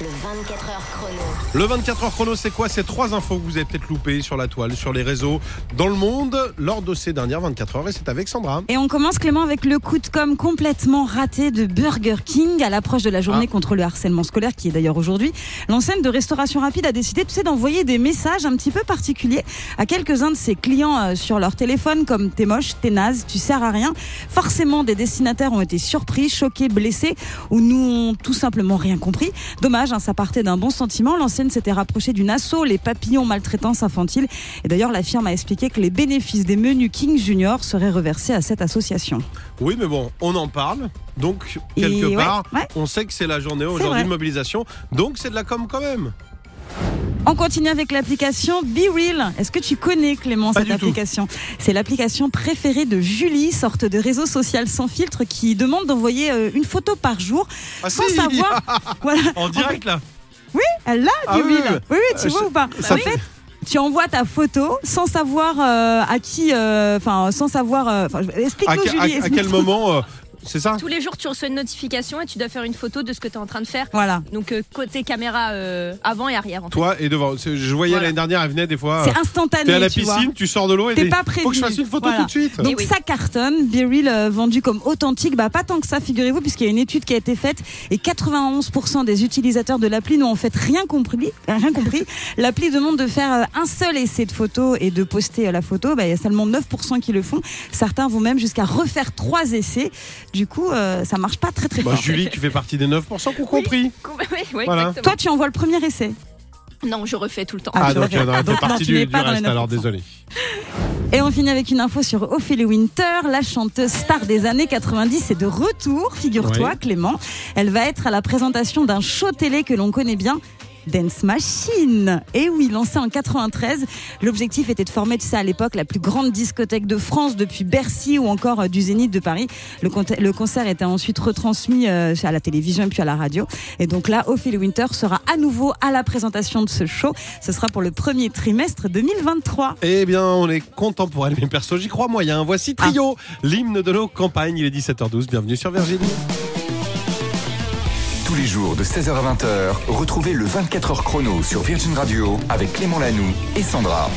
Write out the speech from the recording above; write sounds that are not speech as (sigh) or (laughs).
Le 24 heures chrono. Le 24 heures chrono, c'est quoi? C'est trois infos que vous avez peut-être loupées sur la toile, sur les réseaux, dans le monde, lors de ces dernières 24 heures. Et c'est avec Sandra. Et on commence Clément avec le coup de com complètement raté de Burger King à l'approche de la journée Ah. contre le harcèlement scolaire qui est d'ailleurs aujourd'hui. L'enseigne de restauration rapide a décidé tu sais, d'envoyer des messages un petit peu particuliers à quelques-uns de ses clients euh, sur leur téléphone comme t'es moche, t'es naze, tu sers à rien. Forcément, des destinataires ont été surpris, choqués, blessés ou nous ont tout simplement rien compris. Dommage, hein, ça partait d'un bon sentiment. L'enseigne s'était rapprochée d'une asso, les papillons maltraitance infantile. Et d'ailleurs, la firme a expliqué que les bénéfices des menus King Junior seraient reversés à cette association. Oui, mais bon, on en parle. Donc, quelque part, ouais. on sait que c'est la journée aujourd'hui de mobilisation. Donc, c'est de la com quand même. On continue avec l'application Be Real. Est-ce que tu connais Clément Pas cette application? C'est l'application préférée de Julie, sorte de réseau social sans filtre qui demande d'envoyer euh, une photo par jour Ah, sans si savoir. (laughs) voilà. En direct, là. Elle l'a Ah Be oui, Real. Oui, oui, tu Euh, vois je- ou pas? ça En fait- tu envoies ta photo sans savoir euh, à qui, euh, enfin sans savoir. euh, explique-nous à- Julie. à quel moment C'est ça Tous les jours, tu reçois une notification et tu dois faire une photo de ce que tu es en train de faire. Voilà. Donc, euh, côté caméra euh, avant et arrière. En fait. Toi et devant. C'est- Je voyais Voilà. l'année dernière, elle venait des fois. C'est euh, instantané. T'es à la tu vois. piscine, tu sors de l'eau et T'es pas faut que je fasse une photo Voilà. tout de suite. Donc Eh oui. ça cartonne, Be Real euh, vendu comme authentique, bah pas tant que ça figurez-vous puisqu'il y a une étude qui a été faite et 91% des utilisateurs de l'appli n'ont en fait rien compris. Rien compris. (laughs) L'appli demande de faire euh, un seul essai de photo et de poster euh, la photo, bah, il y a seulement 9% qui le font. Certains vont même jusqu'à refaire trois essais. Du coup, euh, ça marche pas très très Bah, fort. Julie, tu fais partie des 9% qui ont compris. (laughs) Oui, oui, Voilà. exactement. Toi, tu envoies le premier essai. Non, je refais tout le temps. Ah, Ah, donc elle Donc, fait non, partie tu du, n'es du pas dans les reste, alors 9%. désolé. Et on finit avec une info sur Ophélie Winter, la chanteuse star des années 90 est de retour, figure-toi. Clément. Elle va être à la présentation d'un show télé que l'on connaît bien. Dance Machine. Et oui, lancé en 93. L'objectif était de former, tu sais, à l'époque, la plus grande discothèque de France depuis Bercy ou encore euh, du Zénith de Paris. Le, concert était ensuite retransmis euh, à la télévision et puis à la radio. Et donc là, Ophélie Winter sera à nouveau à la présentation de ce show. Ce sera pour le premier trimestre 2023. Eh bien, on est content pour elle, mais perso, j'y crois moyen. Voici Trio, l'hymne de nos campagnes. Il est 17h12. Bienvenue sur Virginie. Tous les jours de 16h à 20h, retrouvez le 24h chrono sur Virgin Radio avec Clément Lanoux et Sandra.